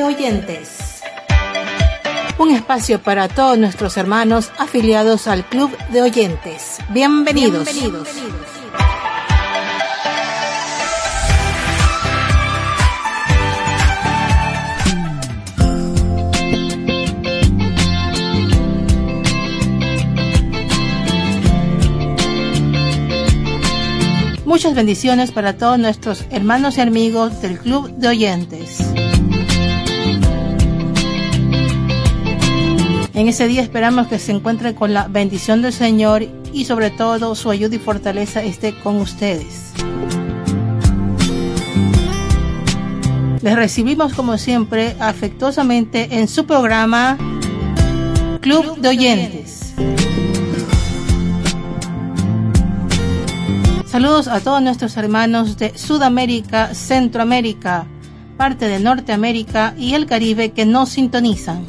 de Oyentes. Un espacio para todos nuestros hermanos afiliados al Club de Oyentes. Bienvenidos. Bienvenidos. Muchas bendiciones para todos nuestros hermanos y amigos del Club de Oyentes. En ese día esperamos que se encuentren con la bendición del Señor y sobre todo su ayuda y fortaleza esté con ustedes. Les recibimos como siempre afectuosamente en su programa Club de Oyentes. Saludos a todos nuestros hermanos de Sudamérica, Centroamérica, parte de Norteamérica y el Caribe que nos sintonizan.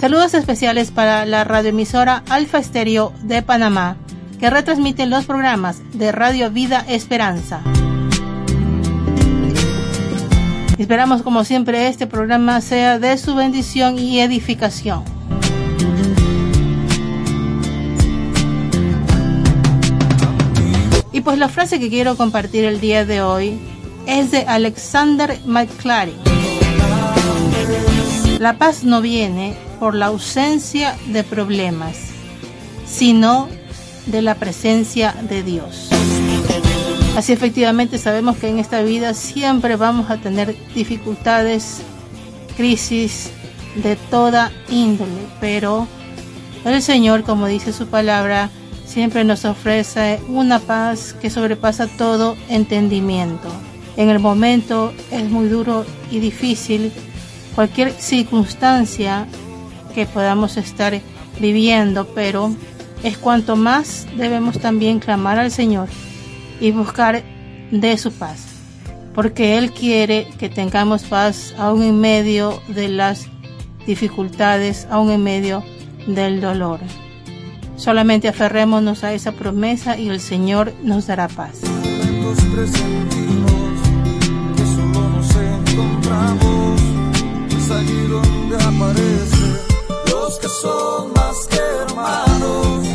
Saludos especiales para la radioemisora Alfa Estéreo de Panamá, que retransmite los programas de Radio Vida Esperanza. Esperamos como siempre este programa sea de su bendición y edificación. Y pues la frase que quiero compartir el día de hoy es de Alexander McClary. La paz no viene por la ausencia de problemas, sino de la presencia de Dios. Así efectivamente sabemos que en esta vida siempre vamos a tener dificultades, crisis de toda índole, pero el Señor, como dice su palabra, siempre nos ofrece una paz que sobrepasa todo entendimiento. En el momento es muy duro y difícil, cualquier circunstancia podamos estar viviendo, pero es cuanto más debemos también clamar al Señor y buscar de su paz, porque Él quiere que tengamos paz aún en medio de las dificultades, aún en medio del dolor. Solamente aferrémonos a esa promesa y el Señor nos dará paz. Son más que hermanos.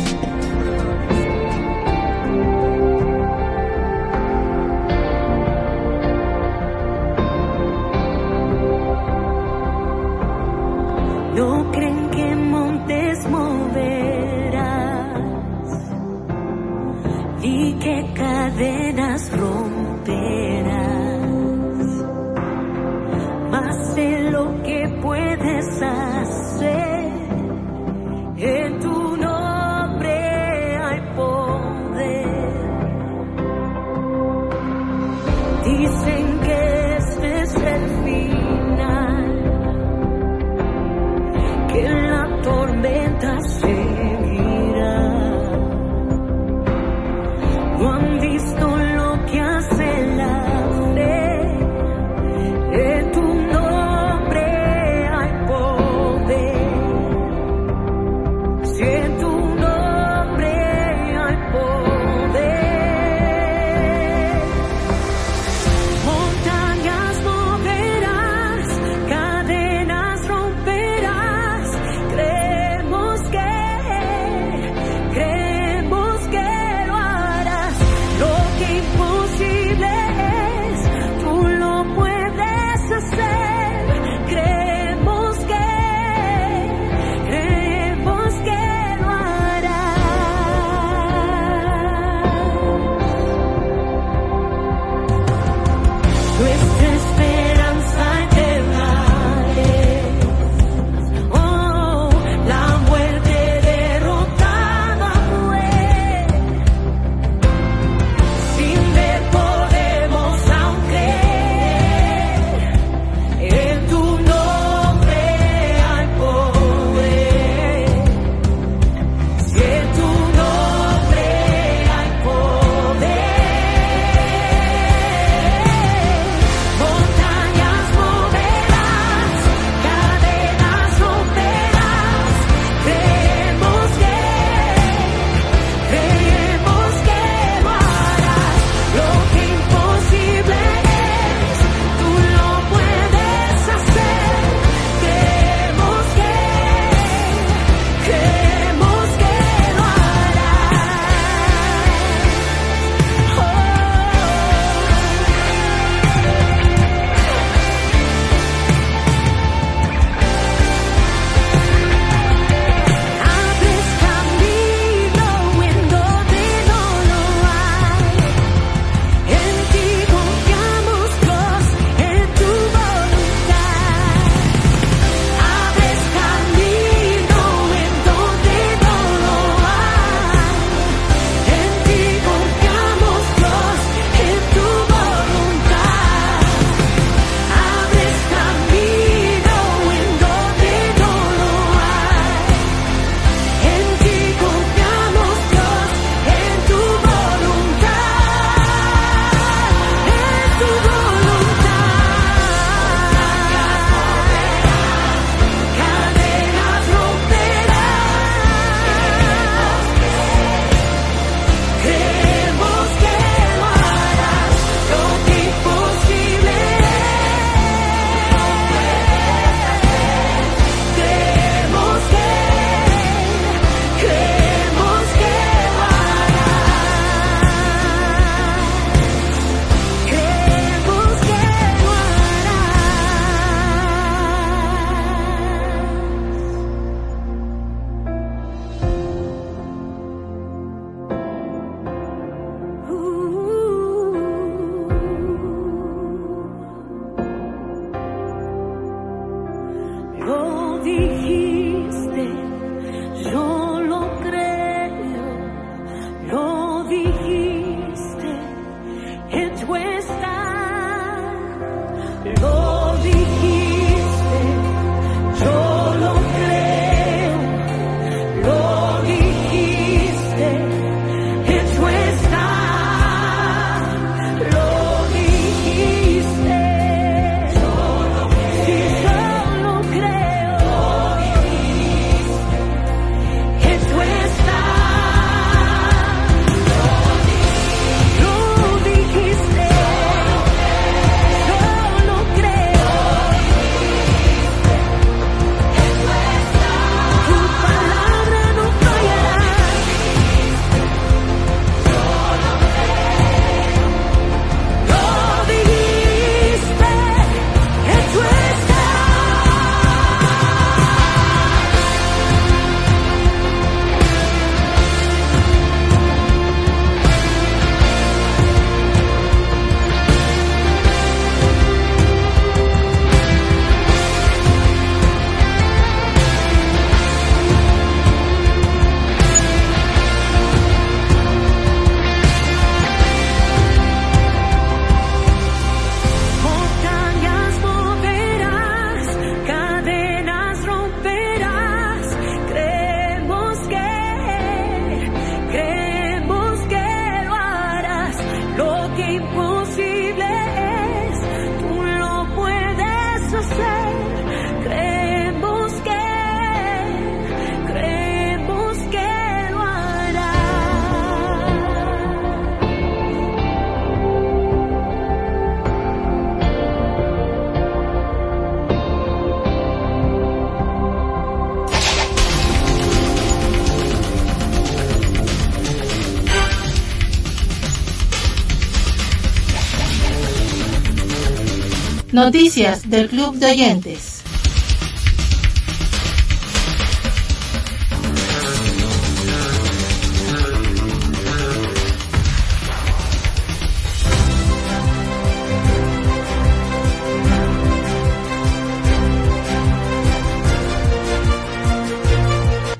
Noticias del Club de Oyentes.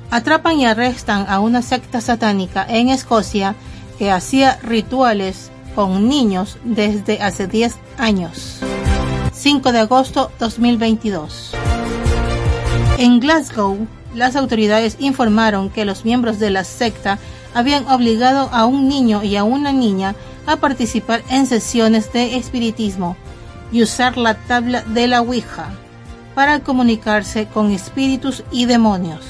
Atrapan y arrestan a una secta satánica en Escocia que hacía rituales con niños desde hace 10 años. 5 de agosto 2022. En Glasgow, las autoridades informaron que los miembros de la secta habían obligado a un niño y a una niña a participar en sesiones de espiritismo y usar la tabla de la Ouija para comunicarse con espíritus y demonios.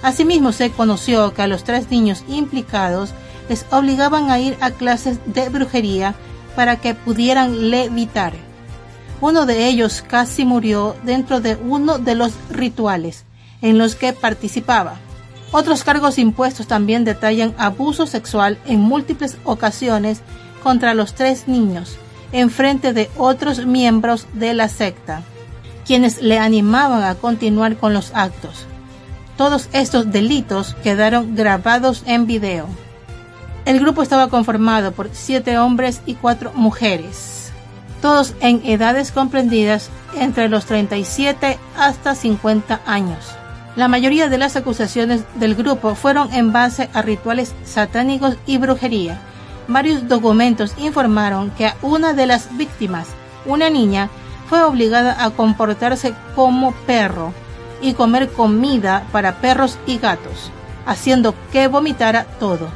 Asimismo, se conoció que a los tres niños implicados les obligaban a ir a clases de brujería para que pudieran levitar. Uno de ellos casi murió dentro de uno de los rituales en los que participaba. Otros cargos impuestos también detallan abuso sexual en múltiples ocasiones contra los tres niños en frente de otros miembros de la secta, quienes le animaban a continuar con los actos. Todos estos delitos quedaron grabados en video. El grupo estaba conformado por siete hombres y cuatro mujeres, todos en edades comprendidas entre los 37 hasta 50 años. La mayoría de las acusaciones del grupo fueron en base a rituales satánicos y brujería. Varios documentos informaron que a una de las víctimas, una niña, fue obligada a comportarse como perro y comer comida para perros y gatos, haciendo que vomitara todo.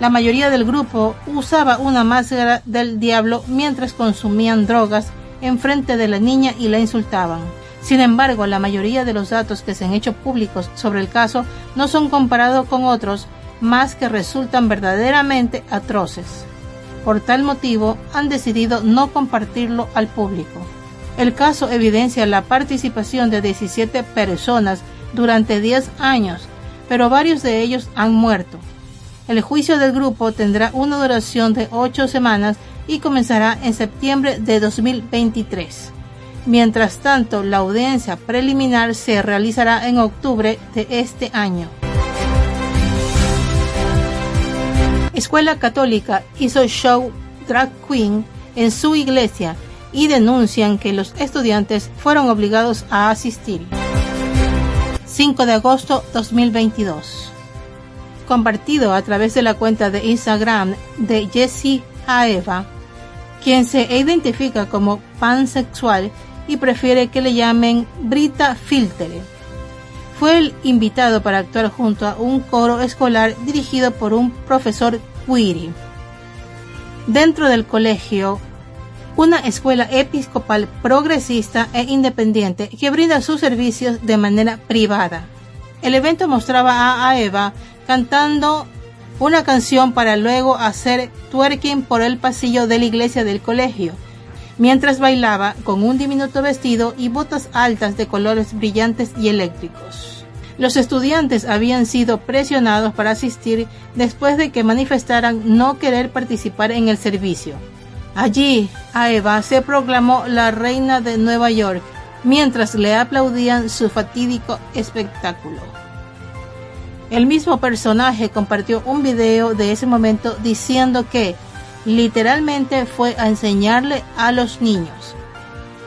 La mayoría del grupo usaba una máscara del diablo mientras consumían drogas en frente de la niña y la insultaban. Sin embargo, la mayoría de los datos que se han hecho públicos sobre el caso no son comparados con otros, más que resultan verdaderamente atroces. Por tal motivo, han decidido no compartirlo al público. El caso evidencia la participación de 17 personas durante 10 años, pero varios de ellos han muerto. El juicio del grupo tendrá una duración de 8 semanas y comenzará en septiembre de 2023. Mientras tanto, la audiencia preliminar se realizará en octubre de este año. Escuela Católica hizo show drag queen en su iglesia y denuncian que los estudiantes fueron obligados a asistir. 5 de agosto 2022. Compartido a través de la cuenta de Instagram de Jessie Aeva, quien se identifica como pansexual y prefiere que le llamen Brita Filtere. Fue el invitado para actuar junto a un coro escolar dirigido por un profesor queer. Dentro del colegio, una escuela episcopal progresista e independiente que brinda sus servicios de manera privada. El evento mostraba a Eva cantando una canción para luego hacer twerking por el pasillo de la iglesia del colegio, mientras bailaba con un diminuto vestido y botas altas de colores brillantes y eléctricos. Los estudiantes habían sido presionados para asistir después de que manifestaran no querer participar en el servicio. Allí, a Eva se proclamó la reina de Nueva York, mientras le aplaudían su fatídico espectáculo. El mismo personaje compartió un video de ese momento diciendo que literalmente fue a enseñarle a los niños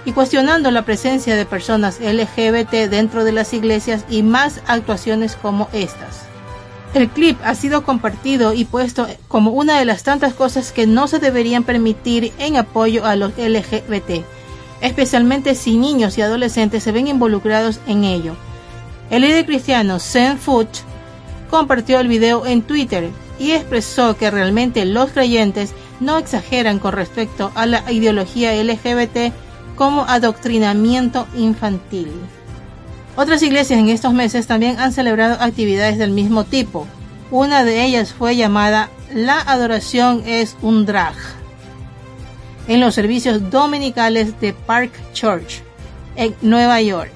y cuestionando la presencia de personas LGBT dentro de las iglesias y más actuaciones como estas. El clip ha sido compartido y puesto como una de las tantas cosas que no se deberían permitir en apoyo a los LGBT, especialmente si niños y adolescentes se ven involucrados en ello. El líder cristiano Zen Fuch compartió el video en Twitter y expresó que realmente los creyentes no exageran con respecto a la ideología LGBT como adoctrinamiento infantil. Otras iglesias en estos meses también han celebrado actividades del mismo tipo. Una de ellas fue llamada La adoración es un drag en los servicios dominicales de Park Church en Nueva York.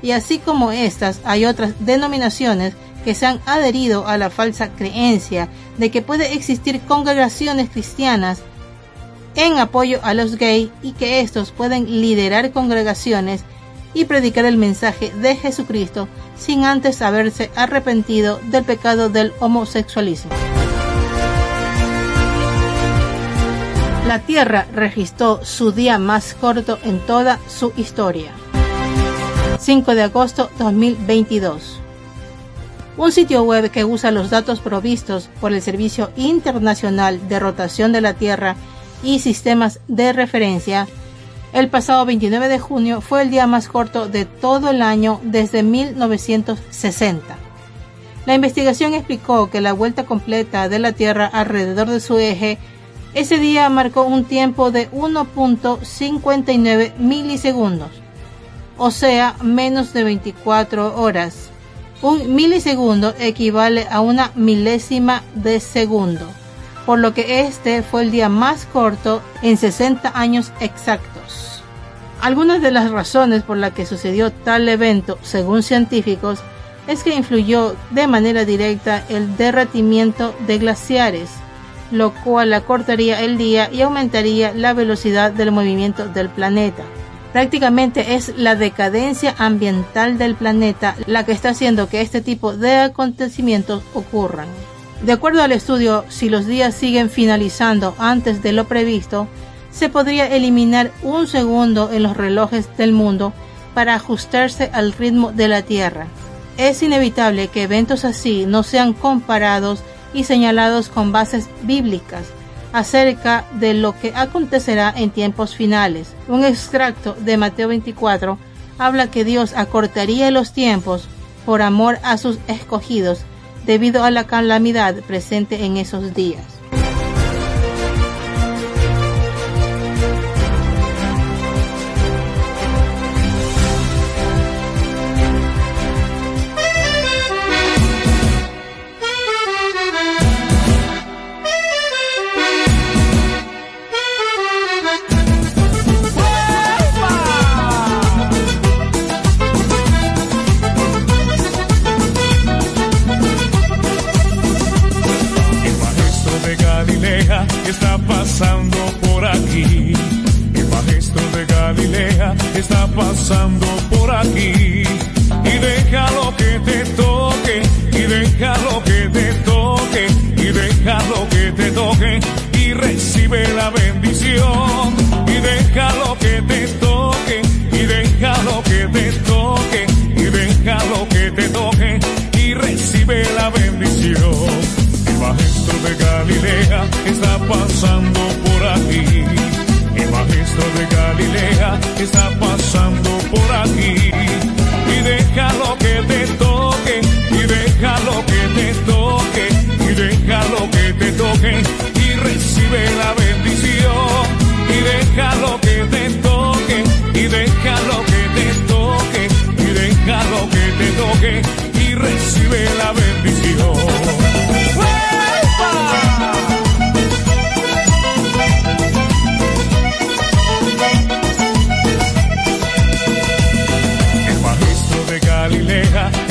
Y así como estas, hay otras denominaciones que se han adherido a la falsa creencia de que puede existir congregaciones cristianas en apoyo a los gays y que estos pueden liderar congregaciones y predicar el mensaje de Jesucristo sin antes haberse arrepentido del pecado del homosexualismo. La Tierra registró su día más corto en toda su historia. 5 de agosto 2022. Un sitio web que usa los datos provistos por el Servicio Internacional de Rotación de la Tierra y sistemas de referencia el pasado 29 de junio fue el día más corto de todo el año desde 1960. La investigación explicó que la vuelta completa de la Tierra alrededor de su eje ese día marcó un tiempo de 1.59 milisegundos, o sea, menos de 24 horas. Un milisegundo equivale a una milésima de segundo, por lo que este fue el día más corto en 60 años exactos. Algunas de las razones por las que sucedió tal evento, según científicos, es que influyó de manera directa el derretimiento de glaciares, lo cual acortaría el día y aumentaría la velocidad del movimiento del planeta. Prácticamente es la decadencia ambiental del planeta la que está haciendo que este tipo de acontecimientos ocurran. De acuerdo al estudio, si los días siguen finalizando antes de lo previsto, se podría eliminar un segundo en los relojes del mundo para ajustarse al ritmo de la Tierra. Es inevitable que eventos así no sean comparados y señalados con bases bíblicas acerca de lo que acontecerá en tiempos finales. Un extracto de Mateo 24 habla que Dios acortaría los tiempos por amor a sus escogidos debido a la calamidad presente en esos días.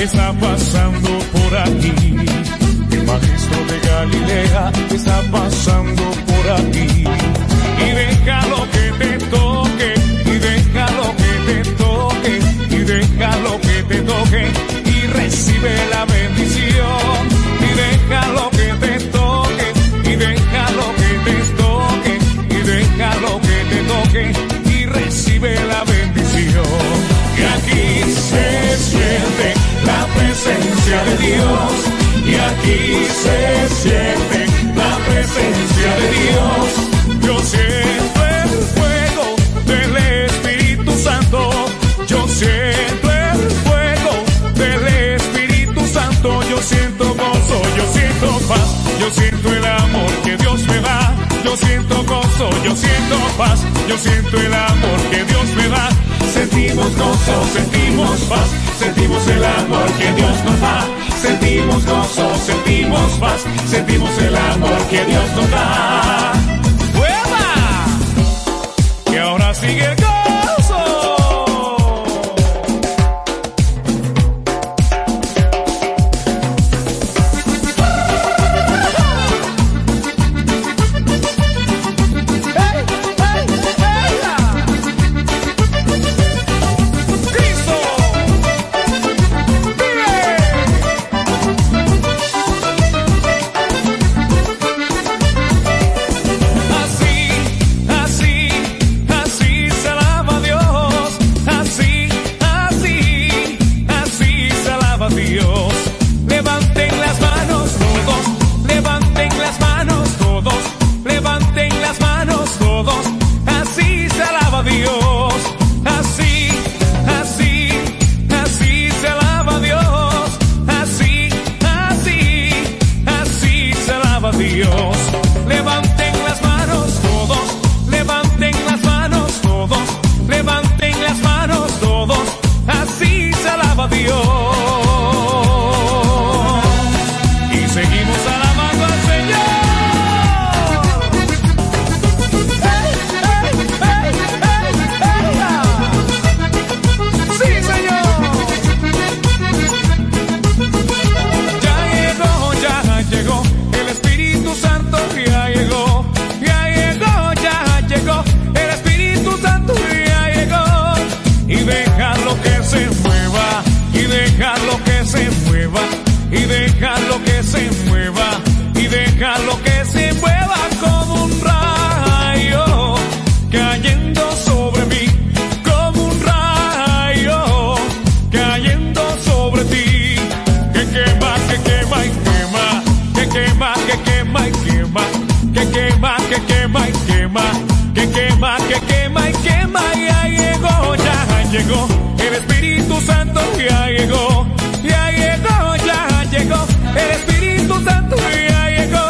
está pasando por aquí. El maestro de Galilea está pasando por aquí. Dios y aquí se siente la presencia de Dios. Yo siento el fuego del Espíritu Santo. Yo siento el fuego del Espíritu Santo. Yo siento gozo, yo siento paz, yo siento el amor que Dios me da. Yo siento gozo, yo siento paz, yo siento el amor que Dios me da. Sentimos gozo, sentimos paz, sentimos el amor que Dios nos da Sentimos gozo, sentimos paz, sentimos el amor que Dios nos da. ¡Hueva! Que ahora sigue el llegó, el Espíritu Santo ya llegó, ya llegó, ya llegó, el Espíritu Santo ya llegó,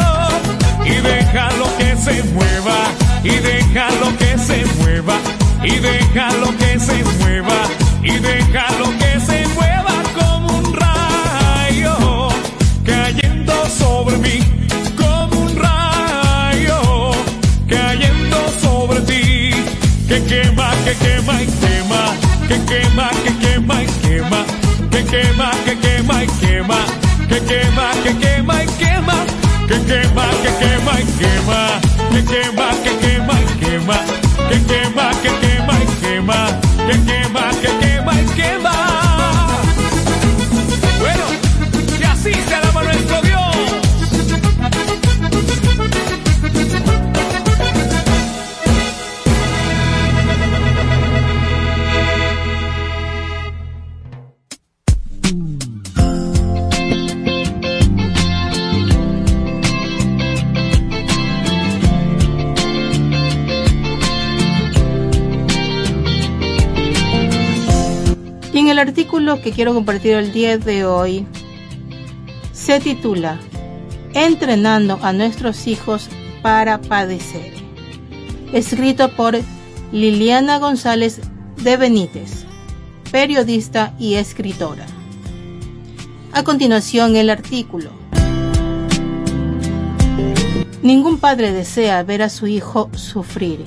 y déjalo que se mueva, y déjalo que se mueva, y déjalo que se mueva, y déjalo que se mueva como un rayo, cayendo sobre mí, como un rayo, cayendo sobre ti, que quema, que quema y quema, que quema, que quema y quema, que quema, que quema y quema, que quema, que quema y quema, que quema, que quema y quema, que quema, que quema y quema, que quema, que quema y quema, que quema, que quema y quema. Artículo que quiero compartir el día de hoy se titula Entrenando a nuestros hijos para padecer. Escrito por Liliana González de Benítez, periodista y escritora. A continuación el artículo. Ningún padre desea ver a su hijo sufrir.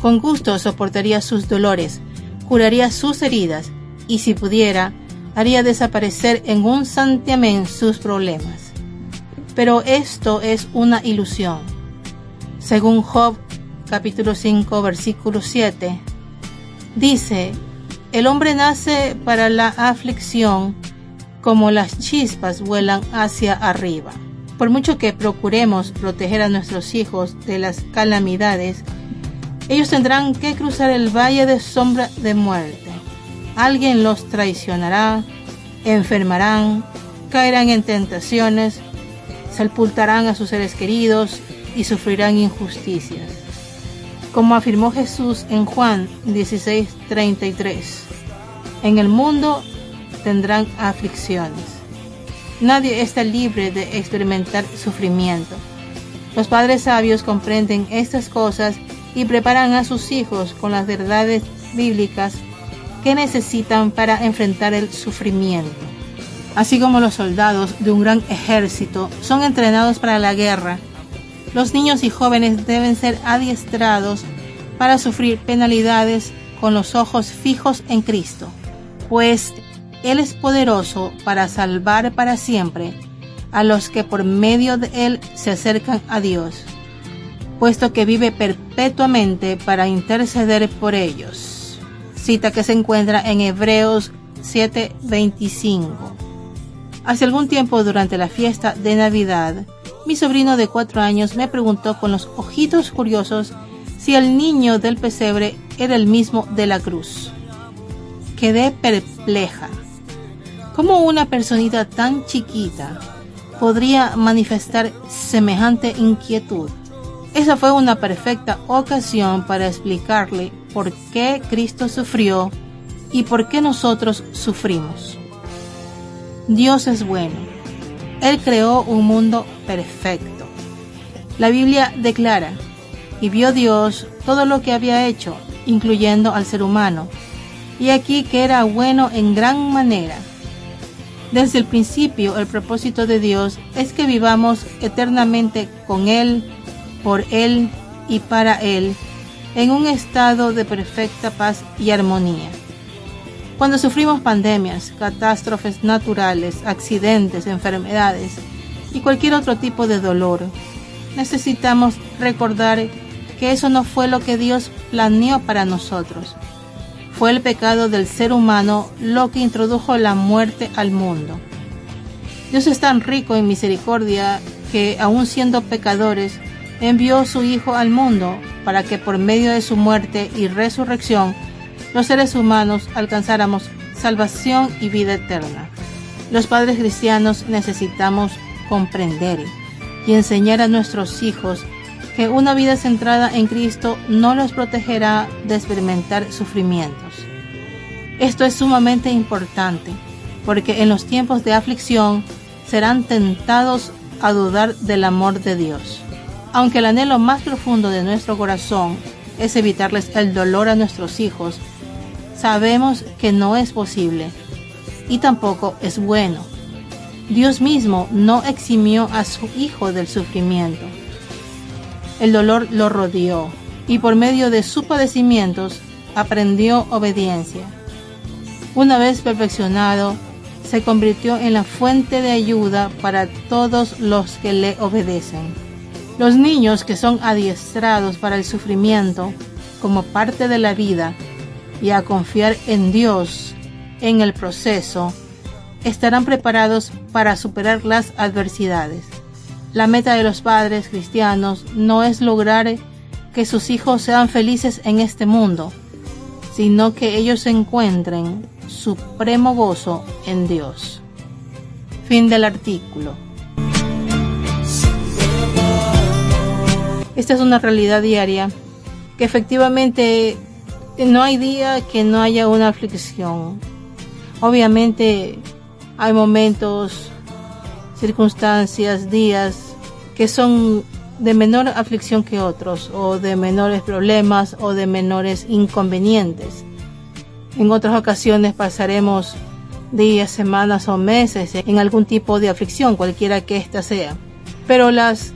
Con gusto soportaría sus dolores, curaría sus heridas y si pudiera, haría desaparecer en un santiamén sus problemas. Pero esto es una ilusión. Según Job capítulo 5 versículo 7, dice, el hombre nace para la aflicción como las chispas vuelan hacia arriba. Por mucho que procuremos proteger a nuestros hijos de las calamidades, ellos tendrán que cruzar el valle de sombra de muerte. Alguien los traicionará, enfermarán, caerán en tentaciones, sepultarán a sus seres queridos y sufrirán injusticias. Como afirmó Jesús en Juan 16:33, en el mundo tendrán aflicciones. Nadie está libre de experimentar sufrimiento. Los padres sabios comprenden estas cosas y preparan a sus hijos con las verdades bíblicas que necesitan para enfrentar el sufrimiento. Así como los soldados de un gran ejército son entrenados para la guerra, los niños y jóvenes deben ser adiestrados para sufrir penalidades con los ojos fijos en Cristo, pues Él es poderoso para salvar para siempre a los que por medio de Él se acercan a Dios, puesto que vive perpetuamente para interceder por ellos. Cita que se encuentra en Hebreos 7:25. Hace algún tiempo durante la fiesta de Navidad, mi sobrino de cuatro años me preguntó con los ojitos curiosos si el niño del pesebre era el mismo de la cruz. Quedé perpleja. ¿Cómo una personita tan chiquita podría manifestar semejante inquietud? Esa fue una perfecta ocasión para explicarle por qué Cristo sufrió y por qué nosotros sufrimos. Dios es bueno. Él creó un mundo perfecto. La Biblia declara, y vio Dios todo lo que había hecho, incluyendo al ser humano, y aquí que era bueno en gran manera. Desde el principio el propósito de Dios es que vivamos eternamente con Él, por Él y para Él, en un estado de perfecta paz y armonía. Cuando sufrimos pandemias, catástrofes naturales, accidentes, enfermedades y cualquier otro tipo de dolor, necesitamos recordar que eso no fue lo que Dios planeó para nosotros. Fue el pecado del ser humano lo que introdujo la muerte al mundo. Dios es tan rico en misericordia que, aun siendo pecadores, envió su Hijo al mundo para que por medio de su muerte y resurrección los seres humanos alcanzáramos salvación y vida eterna. Los padres cristianos necesitamos comprender y enseñar a nuestros hijos que una vida centrada en Cristo no los protegerá de experimentar sufrimientos. Esto es sumamente importante, porque en los tiempos de aflicción serán tentados a dudar del amor de Dios. Aunque el anhelo más profundo de nuestro corazón es evitarles el dolor a nuestros hijos, sabemos que no es posible y tampoco es bueno. Dios mismo no eximió a su Hijo del sufrimiento el dolor lo rodeó y por medio de sus padecimientos aprendió obediencia. Una vez perfeccionado, se convirtió en la fuente de ayuda para todos los que le obedecen. Los niños que son adiestrados para el sufrimiento como parte de la vida y a confiar en Dios en el proceso, estarán preparados para superar las adversidades. La meta de los padres cristianos no es lograr que sus hijos sean felices en este mundo, sino que ellos encuentren supremo gozo en Dios. Fin del artículo. Esta es una realidad diaria que efectivamente no hay día que no haya una aflicción. Obviamente hay momentos circunstancias, días que son de menor aflicción que otros, o de menores problemas, o de menores inconvenientes. En otras ocasiones pasaremos días, semanas o meses en algún tipo de aflicción, cualquiera que ésta sea. Pero las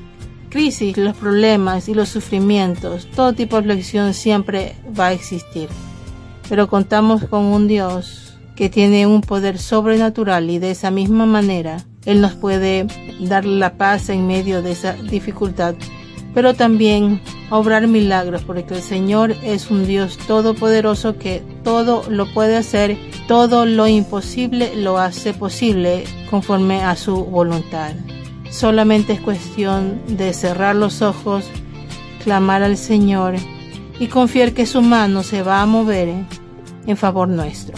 crisis, los problemas y los sufrimientos, todo tipo de aflicción siempre va a existir. Pero contamos con un Dios que tiene un poder sobrenatural y de esa misma manera él nos puede dar la paz en medio de esa dificultad, pero también obrar milagros, porque el Señor es un Dios todopoderoso que todo lo puede hacer, todo lo imposible lo hace posible conforme a su voluntad. Solamente es cuestión de cerrar los ojos, clamar al Señor y confiar que su mano se va a mover en favor nuestro.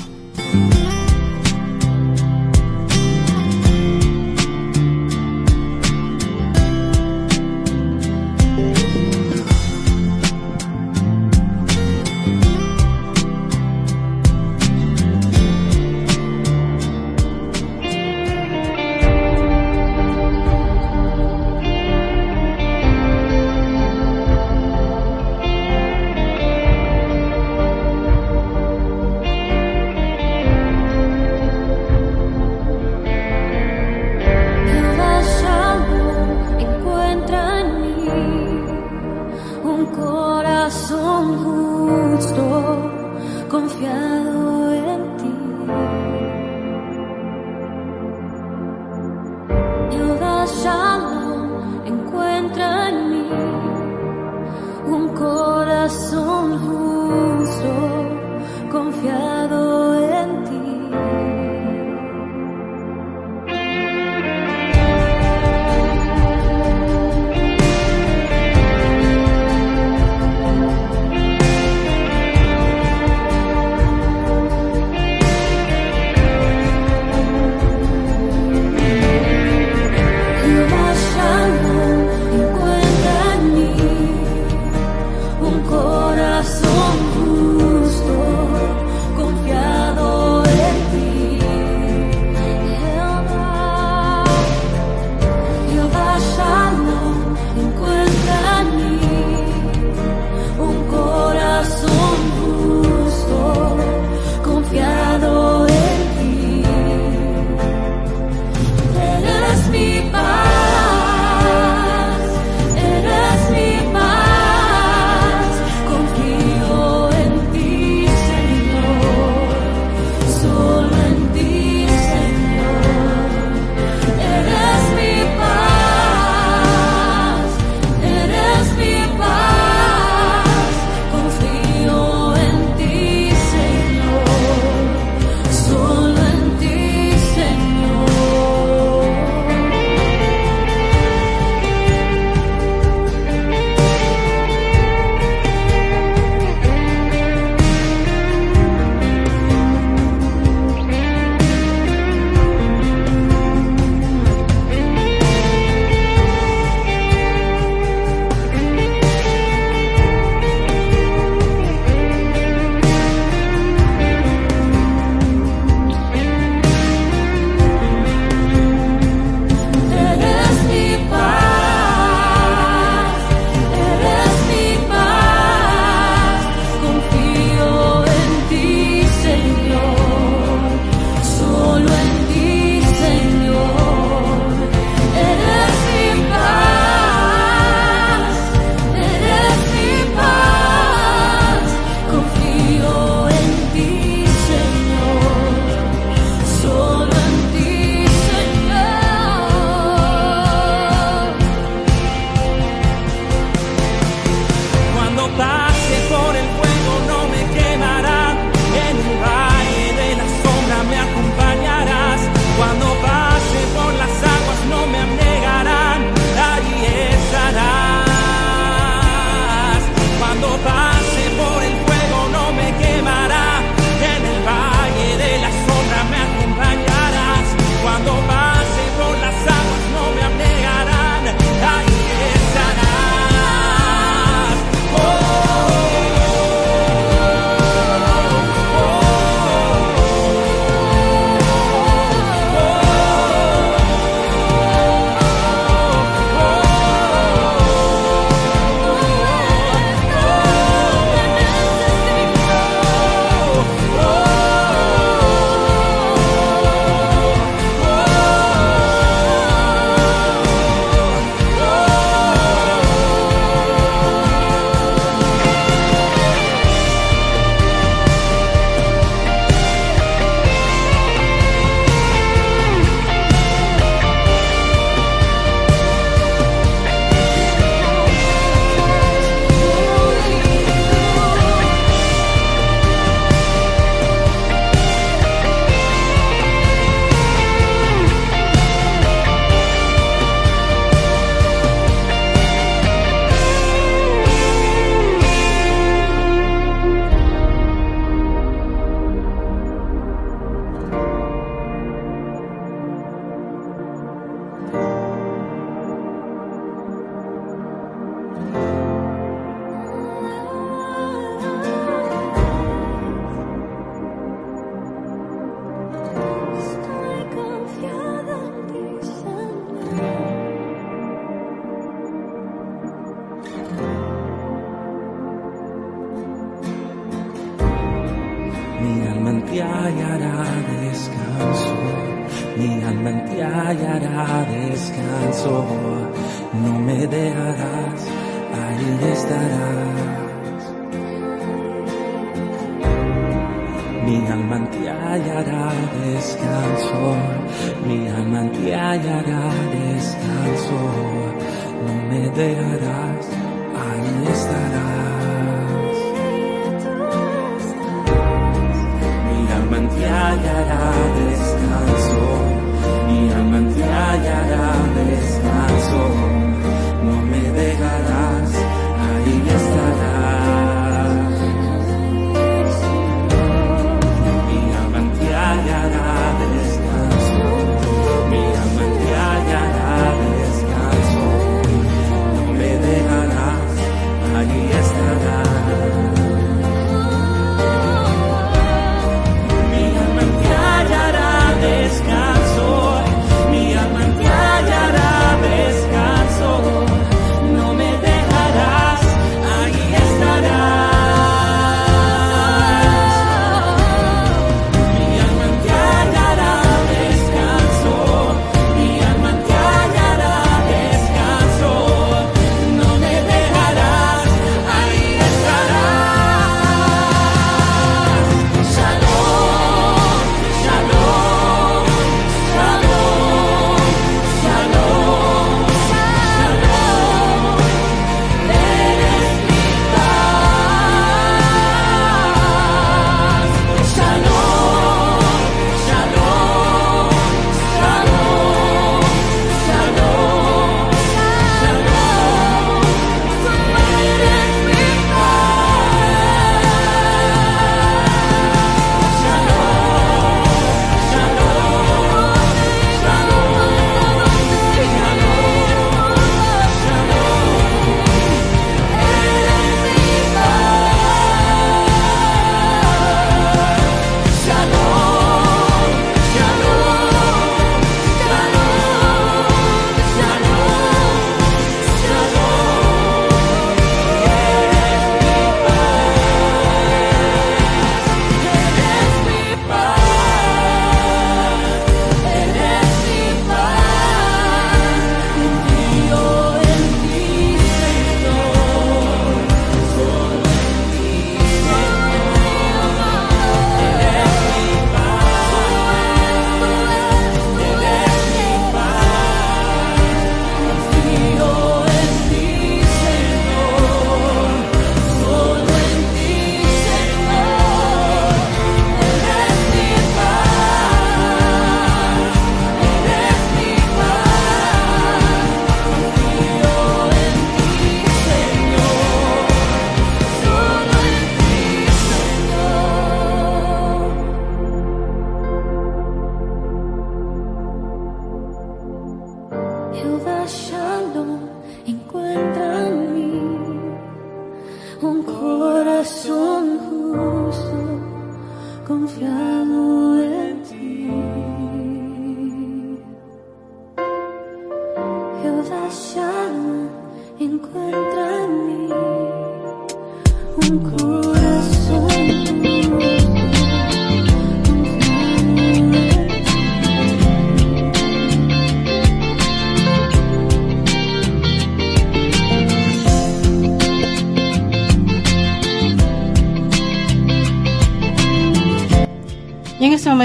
Descanso, no me dejarás, ahí estarás. Mi alma en ti hallará descanso, mi alma en ti hallará descanso,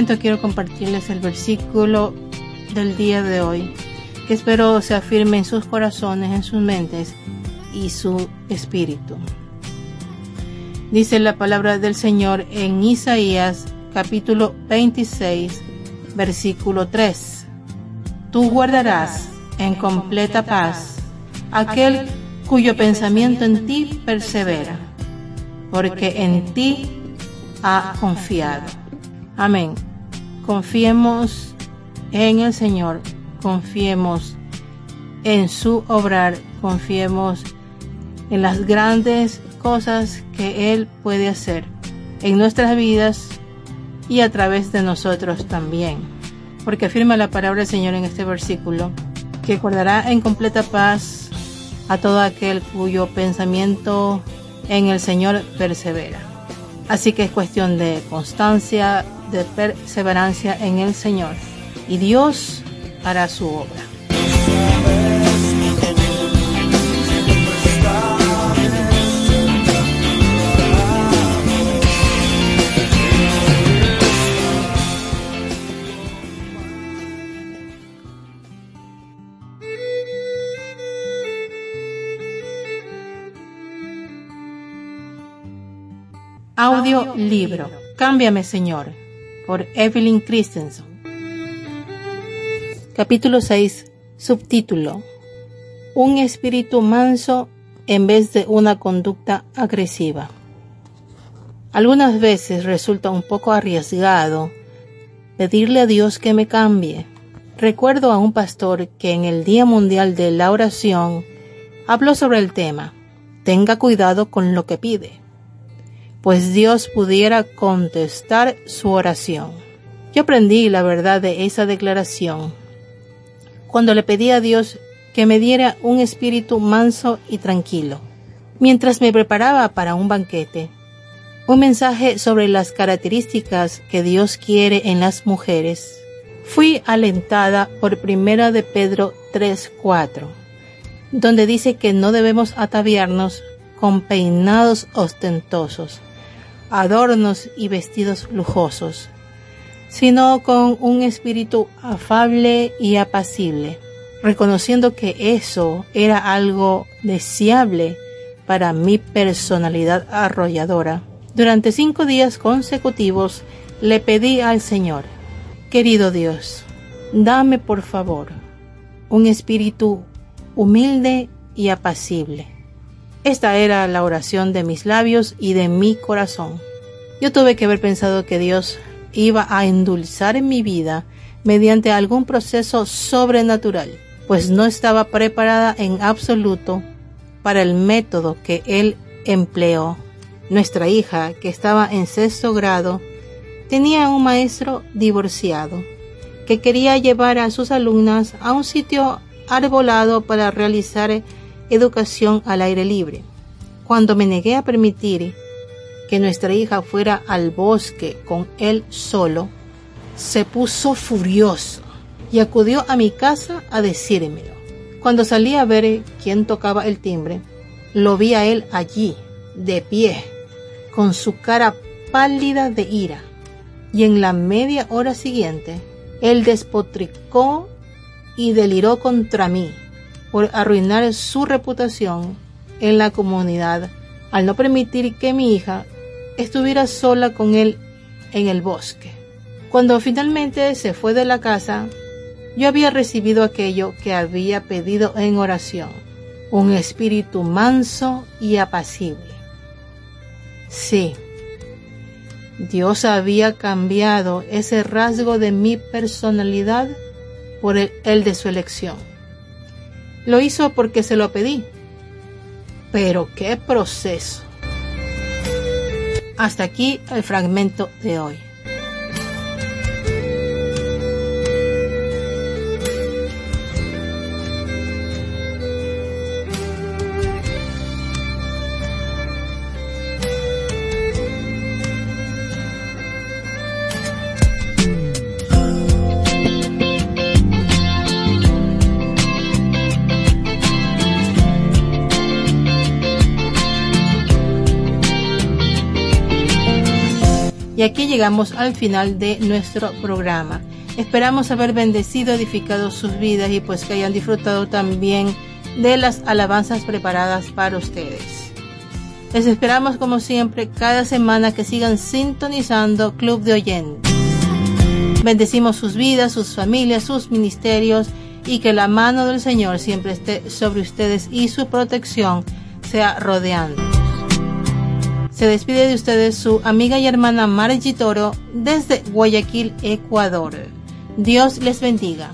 momento quiero compartirles el versículo del día de hoy, que espero se afirme en sus corazones, en sus mentes y su espíritu. Dice la palabra del Señor en Isaías capítulo 26, versículo 3. Tú guardarás en completa paz aquel cuyo pensamiento en ti persevera, porque en ti ha confiado. Amén. Confiemos en el Señor, confiemos en su obrar, confiemos en las grandes cosas que Él puede hacer en nuestras vidas y a través de nosotros también. Porque afirma la palabra del Señor en este versículo, que guardará en completa paz a todo aquel cuyo pensamiento en el Señor persevera. Así que es cuestión de constancia, de perseverancia en el Señor y Dios hará su obra. Audio libro. Cámbiame, Señor por Evelyn Christensen. Capítulo 6. Subtítulo. Un espíritu manso en vez de una conducta agresiva. Algunas veces resulta un poco arriesgado pedirle a Dios que me cambie. Recuerdo a un pastor que en el Día Mundial de la Oración habló sobre el tema. Tenga cuidado con lo que pide, pues Dios pudiera contestar su oración. Yo aprendí la verdad de esa declaración cuando le pedí a Dios que me diera un espíritu manso y tranquilo. Mientras me preparaba para un banquete, un mensaje sobre las características que Dios quiere en las mujeres, fui alentada por Primera de Pedro 3:4, donde dice que no debemos ataviarnos con peinados ostentosos, adornos y vestidos lujosos, sino con un espíritu afable y apacible reconociendo que eso era algo deseable para mi personalidad arrolladora. Durante cinco días consecutivos le pedí al Señor, querido Dios, dame por favor un espíritu humilde y apacible. Esta era la oración de mis labios y de mi corazón. Yo tuve que haber pensado que Dios iba a endulzar en mi vida mediante algún proceso sobrenatural pues no estaba preparada en absoluto para el método que él empleó. Nuestra hija, que estaba en sexto grado, tenía un maestro divorciado que quería llevar a sus alumnas a un sitio arbolado para realizar educación al aire libre. Cuando me negué a permitir que nuestra hija fuera al bosque con él solo, se puso furioso y acudió a mi casa a decírmelo. Cuando salí a ver quién tocaba el timbre, lo vi a él allí, de pie, con su cara pálida de ira. Y en la media hora siguiente, él despotricó y deliró contra mí por arruinar su reputación en la comunidad al no permitir que mi hija estuviera sola con él en el bosque. Cuando finalmente se fue de la casa, yo había recibido aquello que había pedido en oración, un espíritu manso y apacible. Sí, Dios había cambiado ese rasgo de mi personalidad por el, el, de su elección. Lo hizo porque se lo pedí. Pero qué proceso. Hasta aquí el fragmento de hoy. Y aquí llegamos al final de nuestro programa. Esperamos haber bendecido, edificado sus vidas y pues que hayan disfrutado también de las alabanzas preparadas para ustedes. Les esperamos como siempre cada semana que sigan sintonizando Club de Oyentes. Bendecimos sus vidas, sus familias, sus ministerios y que la mano del Señor siempre esté sobre ustedes y su protección sea rodeando. Se despide de ustedes su amiga y hermana Margie Toro desde Guayaquil, Ecuador. Dios les bendiga.